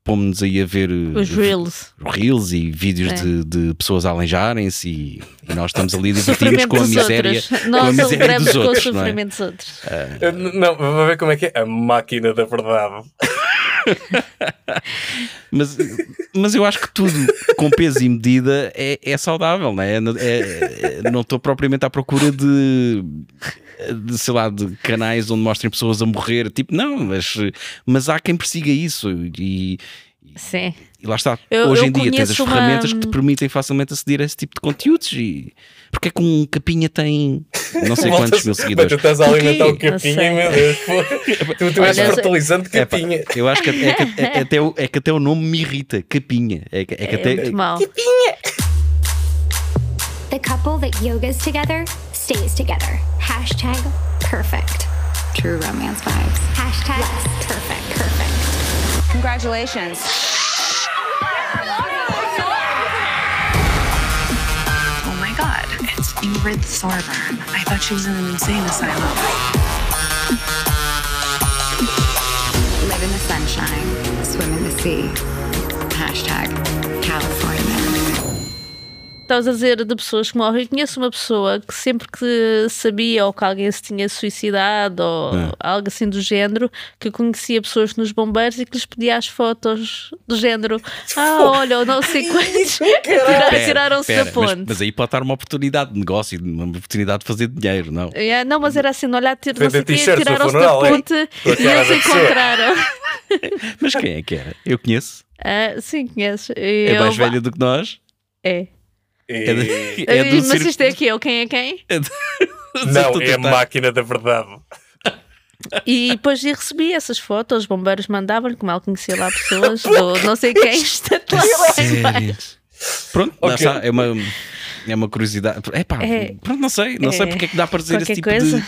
pomos-nos aí a ver eh, Os reels. reels e vídeos É. de, de pessoas a aleijarem-se e, e nós estamos ali Sofrimento com a miséria, outros. com a Nós miséria dos com o outros, não é? sofrimento dos outros. Uh, Não, vou ver como é que é. A máquina da verdade. Mas, mas eu acho que tudo com peso e medida é, é saudável, não é? É- é- não estou propriamente à procura de, de, sei lá, de canais onde mostrem pessoas a morrer, tipo, não, mas, mas há quem persiga isso e, Sim. e lá está. Eu- Hoje eu em dia tens as uma- ferramentas que te permitem facilmente aceder a esse tipo de conteúdos e porque é que um capinha tem não sei quantos mil Mas seguidores. tu estás a alimentar o capinha, meu Deus. pô. Tu, tu és Olha, fertilizante É pá, capinha. eu acho que, é, que- é- é até, o- é que até o nome me irrita, capinha. É, que- é que É até, muito mau. The couple that yogas together stays together. Hashtag perfect. True romance vibes. Hashtag perfect. Perfect. Congratulations. Oh my god, it's Ingrid Thorburn. I thought she was in an insane asylum. Live in the sunshine. Swim in the sea. Estavas a dizer de pessoas que morrem. Eu conheço uma pessoa que sempre que sabia ou que alguém se tinha suicidado ou algo assim do género, que conhecia pessoas nos bombeiros e que lhes pedia as fotos do género. Ah, olha, não sei quantos. Pera, Tiraram-se da ponte. Mas, mas aí pode estar uma oportunidade de negócio, uma oportunidade de fazer dinheiro, não? Yeah, não, mas era assim, olhar, tira, não sei quê, tiraram-se da é? ponte a e pessoa. encontraram. Mas quem é que era? Eu conheço. Ah, sim, conheces. É mais velha do que nós. É. É, de- é do mas circo- isto é aqui, é o quem é quem? é do- Não, é a máquina da verdade. E depois eu recebi essas fotos, os bombeiros mandavam, como ela conhecia lá pessoas, do não sei quem, está lá Sério? embaixo. Pronto, lá Ok. está. É uma, é uma curiosidade. Epá, É. pronto, não sei. Não sei É. porque é que dá para dizer esse tipo coisa. de.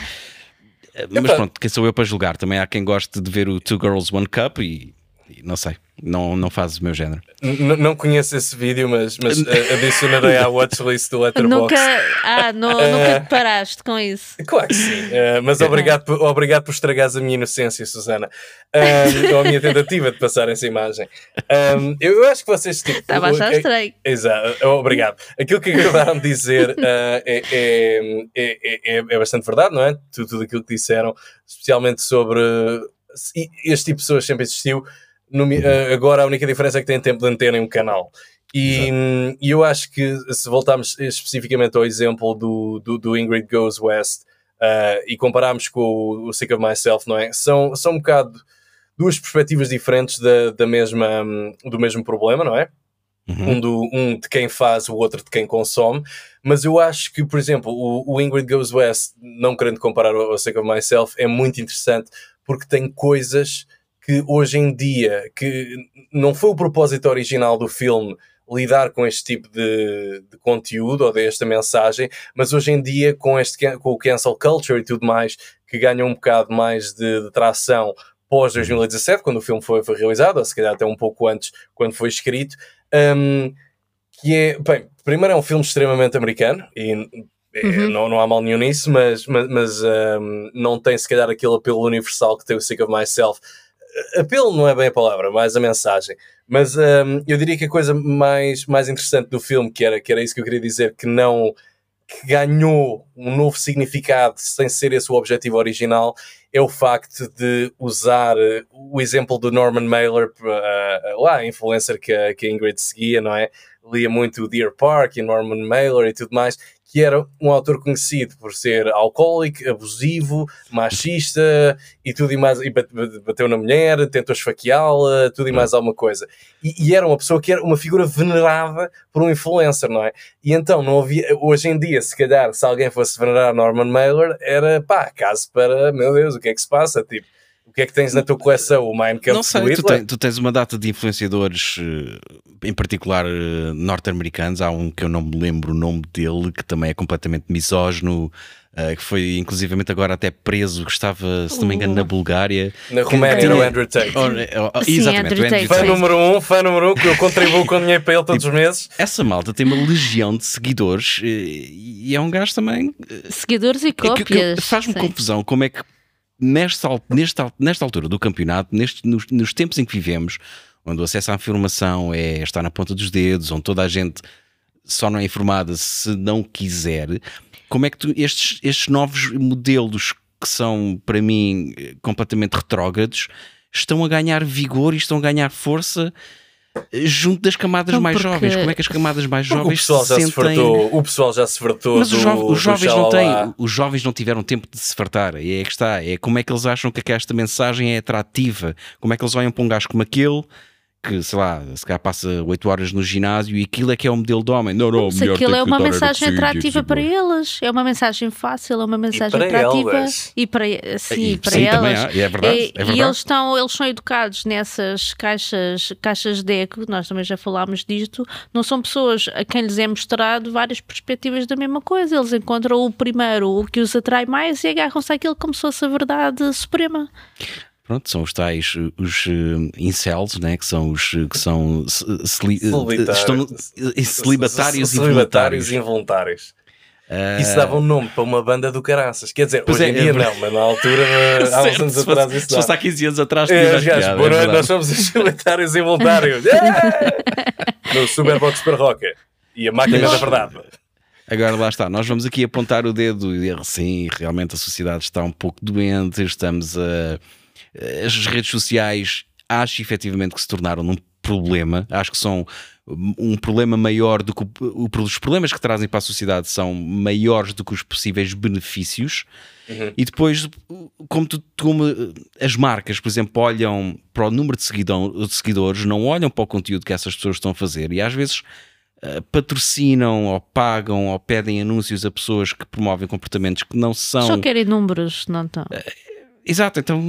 Mas Epá. pronto, quem sou eu para julgar? Também há quem goste de ver o Two Girls One Cup e não sei, não, não faz o meu género. N- não conheço esse vídeo, mas, mas eh, adicionarei à watchlist do Letterboxd. Nunca, ah, nu- nunca te paraste com isso. Claro que sim, eh, mas obrigado, por- obrigado por estragares a minha inocência, Susana, um, ou a minha tentativa de passar essa imagem. Um, eu, eu acho que vocês. Tipo, Estava a achar estranho. Exato, obrigado. Aquilo que acabaram de dizer ah, é, é, é, é, é bastante verdade, não é? Tudo, tudo aquilo que disseram, especialmente sobre. Este tipo de pessoas sempre existiu. No mi- ah, agora a única diferença é que tem tempo de antena em um canal. E, hum, e eu acho que se voltarmos especificamente ao exemplo do, do, do Ingrid Goes West ah, e compararmos com o, o Sick of Myself, não é? São, são um bocado duas perspectivas diferentes da, da mesma, hum, do mesmo problema, não é? Uhum. um, do, um de quem faz, o outro de quem consome. Mas eu acho que, por exemplo, o, o Ingrid Goes West, não querendo comparar ao Sick of Myself, é muito interessante porque tem coisas que hoje em dia, que não foi o propósito original do filme lidar com este tipo de, de conteúdo ou desta mensagem, mas hoje em dia com, este, com o cancel culture e tudo mais, que ganha um bocado mais de, de tração pós 2017, quando o filme foi, foi realizado, ou se calhar até um pouco antes, quando foi escrito, um, que é, bem, primeiro é um filme extremamente americano e é, Uhum. não, não há mal nenhum nisso, mas, mas, mas, um, não tem se calhar aquele apelo universal que tem o Sick of Myself. Apelo não é bem a palavra, mais a mensagem. Mas um, eu diria que a coisa mais, mais interessante do filme, que era, que era isso que eu queria dizer, que não que ganhou um novo significado sem ser esse o objetivo original, é o facto de usar uh, o exemplo do Norman Mailer, uh, lá, a influencer que a, que a Ingrid seguia, não é? Lia muito o Deer Park e Norman Mailer e tudo mais, que era um autor conhecido por ser alcoólico, abusivo, machista e tudo e mais, e bateu na mulher, tentou esfaqueá-la, tudo e mais alguma coisa. E, e, era uma pessoa que era uma figura venerada por um influencer, não é? E então não havia, hoje em dia, se calhar, se alguém fosse venerar Norman Mailer, era pá, caso para, meu Deus, o que é que se passa? Tipo, que é que tens na tua coleção? O Kampf Não sei, tu, tens, tu tens uma data de influenciadores, eh, em particular eh, norte-americanos. Há um que eu não me lembro o nome dele, que também é completamente misógino. Uh, que foi inclusivamente agora até preso, que estava, se não me engano, na Bulgária. Na Roménia, no Andrew Tate. Oh, oh, Sim, exatamente, Andrew Tate. Fã número um, fã número um, que eu contribuo com dinheiro para ele todos tipo, os meses. Essa malta tem uma legião de seguidores e é um gajo também. Seguidores e cópias. Faz-me confusão como é que nesta, nesta, nesta altura do campeonato, neste, nos, nos, tempos em que vivemos, onde o acesso à informação é, está na ponta dos dedos, onde toda a gente só não é informada se não quiser, como é que tu, estes, estes novos modelos que são, para mim, completamente retrógrados, estão a ganhar vigor e estão a ganhar força junto das camadas não, mais porque... jovens. Como é que as camadas mais jovens o pessoal se sentem... Se fartou, o pessoal já se fartou Mas do, os, jo os jovens não têm, os jovens não tiveram tempo de se fartar. E é que está. É como é que eles acham que esta mensagem é atrativa. Como é que eles olham para um gajo como aquele que, sei lá, se calhar passa 8 horas no ginásio e aquilo é que é o modelo de homem. Não, não, Se aquilo é uma mensagem atrativa para eles, é uma mensagem fácil, é uma mensagem e atrativa elas. e para, sim, e, para sim, elas. É, verdade, e, é verdade. e eles, estão, eles são educados nessas caixas, caixas de eco, nós também já falámos disto, não são pessoas a quem lhes é mostrado várias perspectivas da mesma coisa. Eles encontram o primeiro, o que os atrai mais e agarram-se àquilo como se fosse a verdade suprema. Pronto, são os tais, os uh, incels, né? que são os que são celi estão, celibatários, celibatários involuntários. Uh... Isso dava um nome para uma banda do caraças. Quer dizer, pois hoje é, em dia é não, mas na altura, há uns anos atrás, isso Se fosse há 15 anos atrás, é, boa é nós somos os celibatários involuntários. no Superbox para Roca. E a máquina da verdade. Agora lá está, nós vamos aqui apontar o dedo e dizer sim, realmente a sociedade está um pouco doente, estamos a as redes sociais acho efetivamente que se tornaram um problema, acho que são um problema maior do que os problemas que trazem para a sociedade são maiores do que os possíveis benefícios. Uhum. E depois, como, tu, como, as marcas, por exemplo, olham para o número de, seguidão, de seguidores, não olham para o conteúdo que essas pessoas estão a fazer e às vezes uh, patrocinam ou pagam ou pedem anúncios a pessoas que promovem comportamentos que não são. Só querem números, não estão. Uh, Exato, então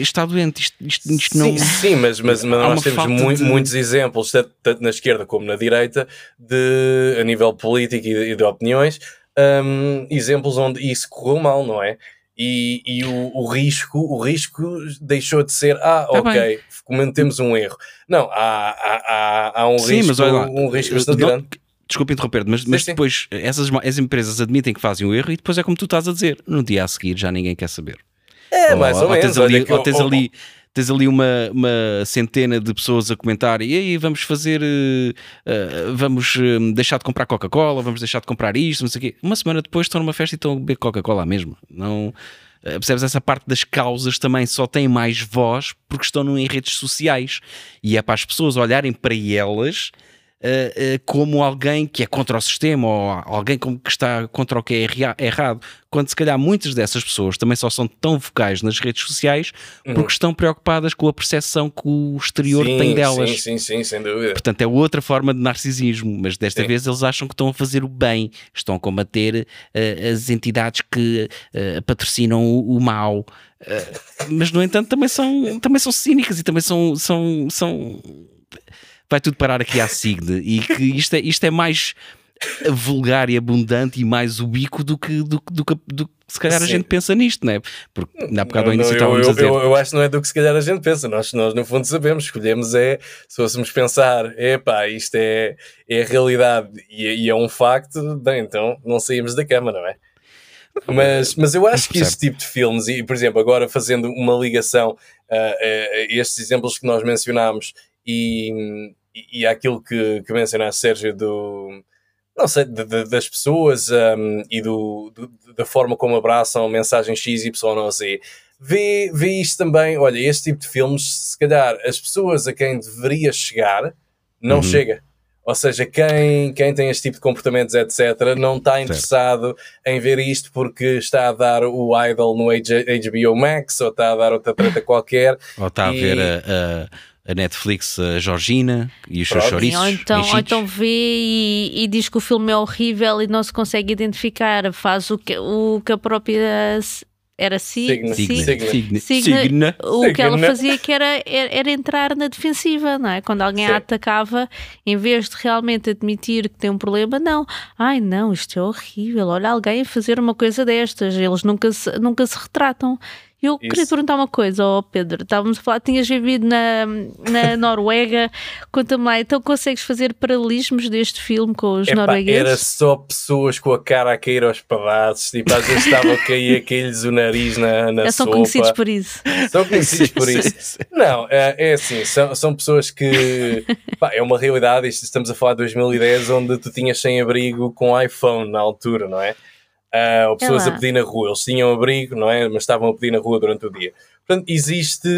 está doente. Isto, isto, isto não. Sim, sim mas, mas, mas nós temos de... muitos exemplos, tanto na esquerda como na direita, de, a nível político e de, e de opiniões, um, exemplos onde isso correu mal, não é? E, e o, o, risco o risco deixou de ser ah, tá ok, bem. cometemos um erro. Não, há, há, há, há um sim, risco, mas olha lá, um risco bastante grande. Desculpe interromper, mas, mas depois essas as empresas admitem que fazem o erro e depois é como tu estás a dizer, no dia a seguir já ninguém quer saber. É, ou, mais ou, ou menos. Tens ali, ou tens ali, tens ali uma, uma centena de pessoas a comentar e aí vamos fazer, uh, vamos uh, deixar de comprar Coca-Cola, vamos deixar de comprar isto, não sei o quê. Uma semana depois estão numa festa e estão a beber Coca-Cola mesmo. Não... Uh, percebes? Essa parte das causas também só tem mais voz porque estão em redes sociais e é para as pessoas olharem para elas Uh, uh, como alguém que é contra o sistema ou alguém que está contra o que é errado, quando se calhar muitas dessas pessoas também só são tão vocais nas redes sociais uhum. porque estão preocupadas com a percepção que o exterior sim, tem delas. Sim, sim, sim, sem dúvida. Portanto, é outra forma de narcisismo, mas desta sim. vez eles acham que estão a fazer o bem, estão a combater uh, as entidades que patrocinam o, o mal. mas no entanto também são, também são cínicas e também são, são, são vai tudo parar aqui à SIGNE e que isto é, isto é mais vulgar e abundante e mais ubíquo do que, do, do, do, do se calhar Sim. a gente pensa nisto, não é? Porque na bocado início estávamos eu, a dizer. Eu, eu, acho que não é do que se calhar a gente pensa, nós, nós no fundo sabemos, escolhemos é, se fôssemos pensar, epá, isto é, é a realidade e, e é um facto, bem, então não saímos da cama, não é? Mas, mas eu acho que este tipo de filmes, e por exemplo, agora fazendo uma ligação a, a estes exemplos que nós mencionámos e, e, àquilo que, que mencionaste, Sérgio, do, não sei, de, de, das pessoas um, e do, do, da forma como abraçam a mensagem X, Y ou Z. Vê, vê isto também, olha, este tipo de filmes, se calhar as pessoas a quem deveria chegar, não uhum. chega. Ou seja, quem, quem tem este tipo de comportamentos, etc., não está interessado certo. em ver isto porque está a dar o Idol no HBO Max ou está a dar outra treta qualquer. Ou está e... a ver a, a, a, Netflix, a Georgina e os seus chouriços. Ou então, ou então vê e, e, diz que o filme é horrível e não se consegue identificar, faz o que, o que a própria era signa, signa, signa, signa, signa, O que ela fazia que era, era, entrar na defensiva, não é? Quando alguém Sim. a atacava, em vez de realmente admitir que tem um problema, não. Ai, não, isto é horrível. Olha, alguém a fazer uma coisa destas. Eles nunca se, nunca se retratam. Eu Isso. queria perguntar uma coisa, oh Pedro. Estávamos a falar, tinhas vivido na, na Noruega. Conta-me lá, então consegues fazer paralelismos deste filme com os Epa, noruegueses? Era só pessoas com a cara a cair aos pedaços. Tipo, às vezes estava a cair a cair-lhes o nariz na, na é, São conhecidos por isso. São conhecidos por isso. Não, é, é assim, são, são pessoas que. Pá, é uma realidade. Isto, estamos a falar de 2010, onde tu tinhas sem abrigo com iPhone na altura, não é? Uh, ou pessoas é a pedir na rua. Eles tinham abrigo, não é? Mas estavam a pedir na rua durante o dia. Portanto, existe,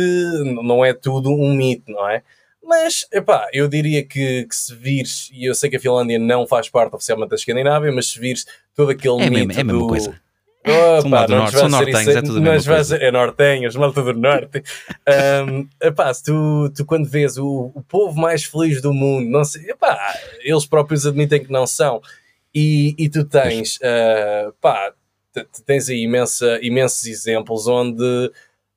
não é tudo um mito, não é? Mas, epá, eu diria que, que, se vires, e eu sei que a Finlândia não faz parte oficialmente da Escandinávia, mas se vires todo aquele é mito mesmo, é a mesma do... coisa. Opa, são, do norte, são nortenhos, é tudo a mesma coisa. é nortenhos, malta do norte. um, epá, se tu, tu quando vês o, o povo mais feliz do mundo, não sei, epá, eles próprios admitem que não são. E, e tu tens, uh, pá, tens aí imensa, imensos exemplos onde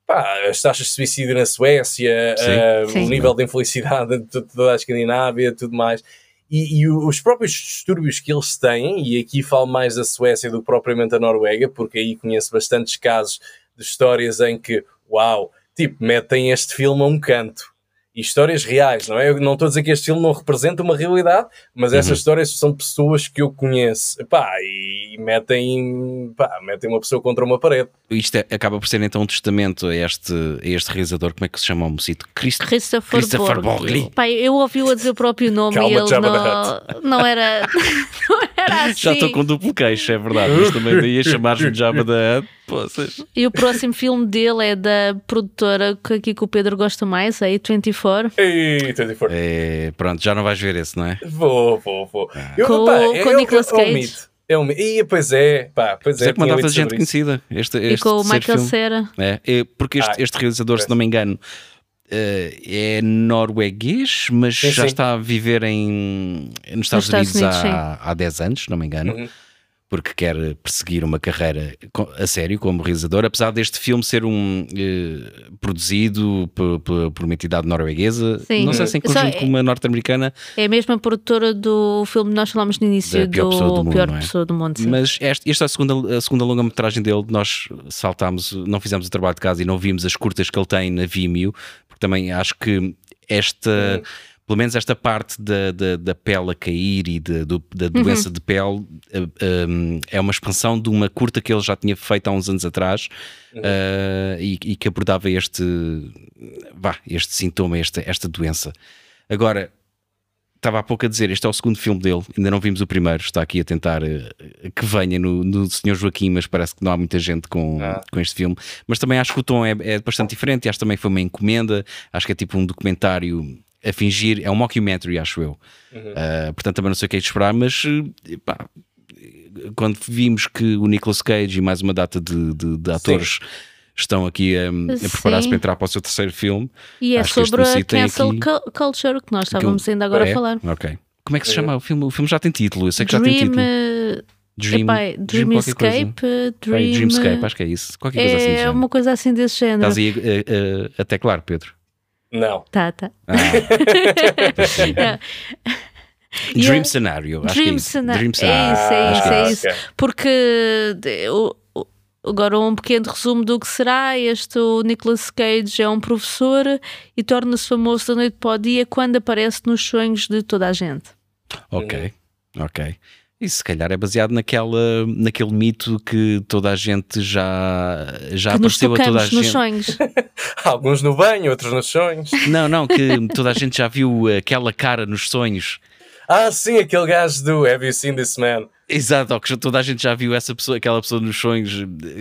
pá, as taxas de suicídio na Suécia, sim, uh, sim. o nível de infelicidade de toda a Escandinávia, tudo mais. E, e, os próprios distúrbios que eles têm, e aqui falo mais da Suécia do que propriamente a Noruega, porque aí conheço bastantes casos de histórias em que, uau, tipo, metem este filme a um canto e histórias reais, não é? Eu não estou a dizer que este filme não representa uma realidade, mas uhum. essas histórias são pessoas que eu conheço, pá, e metem, pá, metem uma pessoa contra uma parede. Isto é, acaba por ser então um testamento a este, a este realizador, como é que se chama o mocito? Christ... Christopher, Christopher Borgli. Pai, eu ouvi-o a dizer o próprio nome Calma, e ele não, não era, não era assim. Já estou com duplo queixo, é verdade, mas também daí a chamar-me Jabba da Hutt. E o próximo filme dele é da produtora que aqui que o Pedro gosta mais, a A24. A24. É, pronto, já não vais ver esse, não é? Vou, vou, vou. Ah. Eu, com, pá, com é, Nicolas é, Cage. É um, e pois é, pá, pois é. é uma data de gente conhecida. Este, este e com o Michael Cera. É, é, porque este, ah, este realizador, se não me engano, é norueguês, mas sim, já está a viver em, nos Estados, nos Unidos, Unidos há, há 10 anos, se não me engano. Uhum porque quer perseguir uma carreira a sério como realizador, apesar deste filme ser um eh, produzido por, por, por, uma entidade norueguesa, Sim. não sei se em conjunto com uma norte-americana. É a mesma produtora do filme que nós falámos no início pior do pessoa do mundo, Pior é? Pessoa do Mundo. Sim. Mas este, esta é a segunda, a segunda longa-metragem dele, nós saltámos, não fizemos o trabalho de casa e não vimos as curtas que ele tem na Vimeo, porque também acho que esta pelo menos esta parte da, da, da pele a cair e de, do, da doença uhum. de pele uh, eh, um, é uma expansão de uma curta que ele já tinha feito há uns anos atrás uhum. uh, e, e, que abordava este, vá, este sintoma, esta, esta doença. Agora, estava há pouco a dizer, este é o segundo filme dele, ainda não vimos o primeiro, está aqui a tentar uh, que venha no, no Senhor Joaquim, mas parece que não há muita gente com, ah. com este filme. Mas também acho que o tom é, é bastante diferente, acho que também foi uma encomenda, acho que é tipo um documentário a fingir, é um mockumentary, acho eu. Uhum. Uh, portanto, também não sei o que é de esperar, mas eh, pá, quando vimos que o Nicolas Cage e mais uma data de, de, de atores. Sim estão aqui a, a preparar-se para entrar para o seu terceiro filme. E é sobre a cancel aqui... culture que nós estávamos ainda agora é? a falar. Ok. Como é que se é. chama o filme? O filme já tem título, eu sei que Dream, já tem título. Eh, Dream, Epá, Dream, Dream Escape, Dream... Dreamscape, acho que é isso. Qualquer é, coisa assim. É uma coisa assim desse género. Estás aí uh, uh, até claro, Pedro. Não. Tá, tá. Ah. Dream Scenario. Acho Dream, que é Scenario. Dream Scenario. É isso, é isso, é isso. Okay. Porque agora um pequeno resumo do que será. Este o Nicolas Cage é um professor e torna-se famoso da noite para o dia quando aparece nos sonhos de toda a gente. Ok, ok. Isso se calhar é baseado naquela, naquele mito que toda a gente já, já que nos apareceu a toda a gente. nos sonhos. Alguns no banho, outros nos sonhos. Não, não, que toda a gente já viu aquela cara nos sonhos. Ah, sim, aquele gajo do Have You Seen This Man? Exato, ou que toda a gente já viu essa pessoa, aquela pessoa nos sonhos.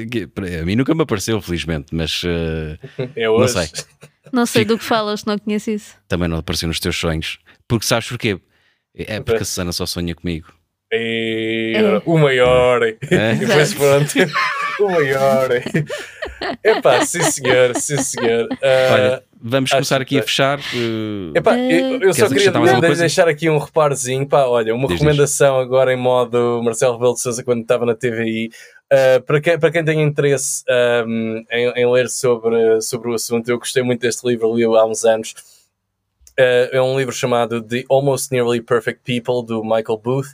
que A mim nunca me apareceu, felizmente, mas eh, É não hoje. sei. Não sei do que falas, não conheço isso. Também não apareceu nos teus sonhos. Porque sabes porquê? É porque a Susana só sonha comigo. E, É. o maior. É? E depois pronto. o maior. Epá, sim senhor, sim senhor. Ah, Olha, vamos começar aqui a que- fechar. eh, Epá, eu, eu só queria de- deixar aqui um reparozinho. Pá, olha, uma Diz, recomendação agora em modo Marcelo Rebelo de Sousa quando estava na TVI. Uh, para, quem, para quem tem interesse um, em, em ler sobre, sobre o assunto, eu gostei muito deste livro, li há uns anos. Uh, é um livro chamado The Almost Nearly Perfect People, do Michael Booth,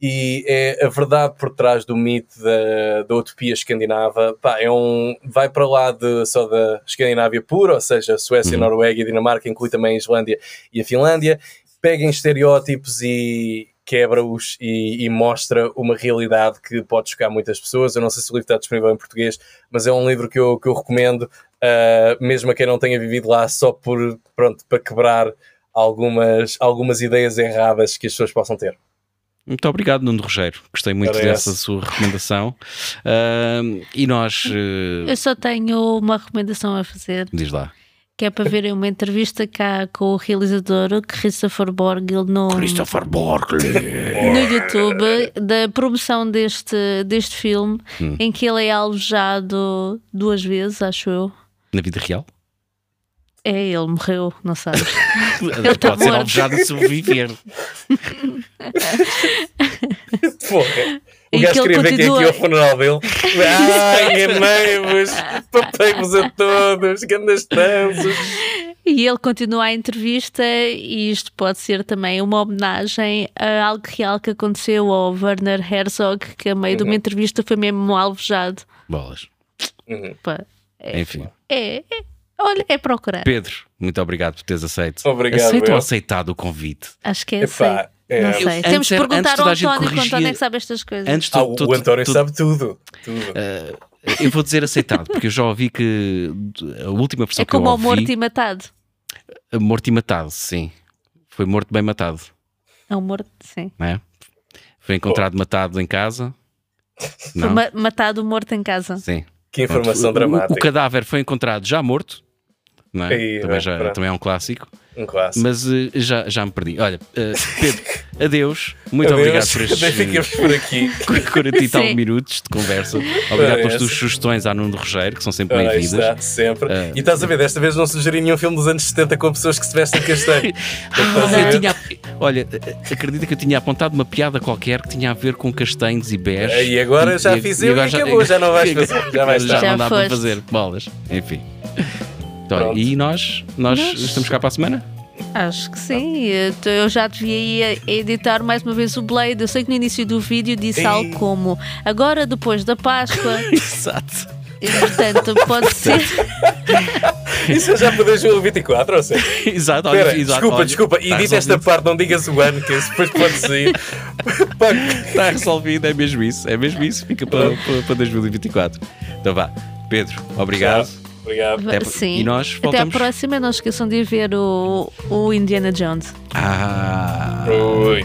e é a verdade por trás do mito da, da utopia escandinava. Pá, é um, vai para lá de, só da Escandinávia pura, ou seja, Suécia, Uhum. Noruega e Dinamarca, inclui também a Islândia e a Finlândia. Pega em estereótipos e quebra-os e, e mostra uma realidade que pode chocar muitas pessoas. Eu não sei se o livro está disponível em português, mas é um livro que eu, que eu recomendo, uh, mesmo a quem não tenha vivido lá, só por, pronto, para quebrar algumas, algumas ideias erradas que as pessoas possam ter. Muito obrigado, Nuno Rogério. Gostei muito dessa essa. sua recomendação. Ah, e nós. eh, Eu só tenho uma recomendação a fazer, diz lá. que é para verem uma entrevista cá com o realizador Christopher Borgil no, Christopher Borgley. no YouTube da promoção deste, deste filme, Hum. em que ele é alvejado duas vezes, acho eu. Na vida real? É, ele morreu, não sabes? Pode tá ser morto. alvejado e sobreviver. Porra! O E gajo que ele queria vir aqui continua- ao funeral dele. Ai, enganei-vos! Papei-vos a todos! Grandes tranços! E ele continua a entrevista e isto pode ser também uma homenagem a algo real que aconteceu ao Werner Herzog, que a meio de uma entrevista foi mesmo alvejado. Bolas. Uhum. Pá, é, Enfim. é, é- olha, é procurar. Pedro, muito obrigado por teres aceito. Obrigado, Aceito ou aceitado o convite? Acho que é assim. é. Não sei. Antes Temos que era- perguntar ao António, que o corrigia- António é que sabe estas coisas. Antes Ah, tu, o tu- António tu- sabe tudo. tudo. Eh, eu vou dizer aceitado, porque eu já ouvi que a última versão é que eu como ao ouvi. morto e matado. Morto e matado, sim. Foi morto bem matado, É um morto, sim. é? Foi encontrado matado em casa. Foi Não? ma- matado morto em casa. Sim. Que informação Pronto. O- o- dramática. O, cadáver foi encontrado já morto, não é? Aí, também, bem, já, pronto. também é um clássico. Um clássico. Mas eh, já, já me perdi. Olha, eh, Pedro, adeus. Muito Adeus. obrigado por estes Ficamos por aqui. 40 e tal Sim. minutos de conversa. Obrigado pelas tuas sugestões à Nuno Rogério, que são sempre aí bem-vindas. está, sempre. Ah. E estás a ver, desta vez não sugeri nenhum filme dos anos 70 com pessoas que se vestem castanho. Ah, tinha, olha, acredita que eu tinha apontado uma piada qualquer que tinha a ver com castanhos e bés. E agora já fiz eu e acabou, já não vais fazer, já vais já não Já dá para fazer bolas. Enfim. Então, Pronto. e nós, nós, Nós- estamos cá para a semana? Acho que sim. Eu já devia ir editar mais uma vez o Blade. Eu sei que no início do vídeo disse Ei. algo como agora depois da Páscoa. Exato. E, portanto, pode ser. Isso é já para 2024, ou seja? Exato, olha, Espera, exato, desculpa, olha, desculpa. está Edita esta resolvido. parte, não digas o ano, que depois pode sair. Está resolvido, é mesmo isso. É mesmo isso. Fica para, para, para 2024. Então vá. Pedro, obrigado. Obrigado. Até- Sim. e nós Até à voltamos? próxima. Não esqueçam de ir ver o, o Indiana Jones. Ah. Oi.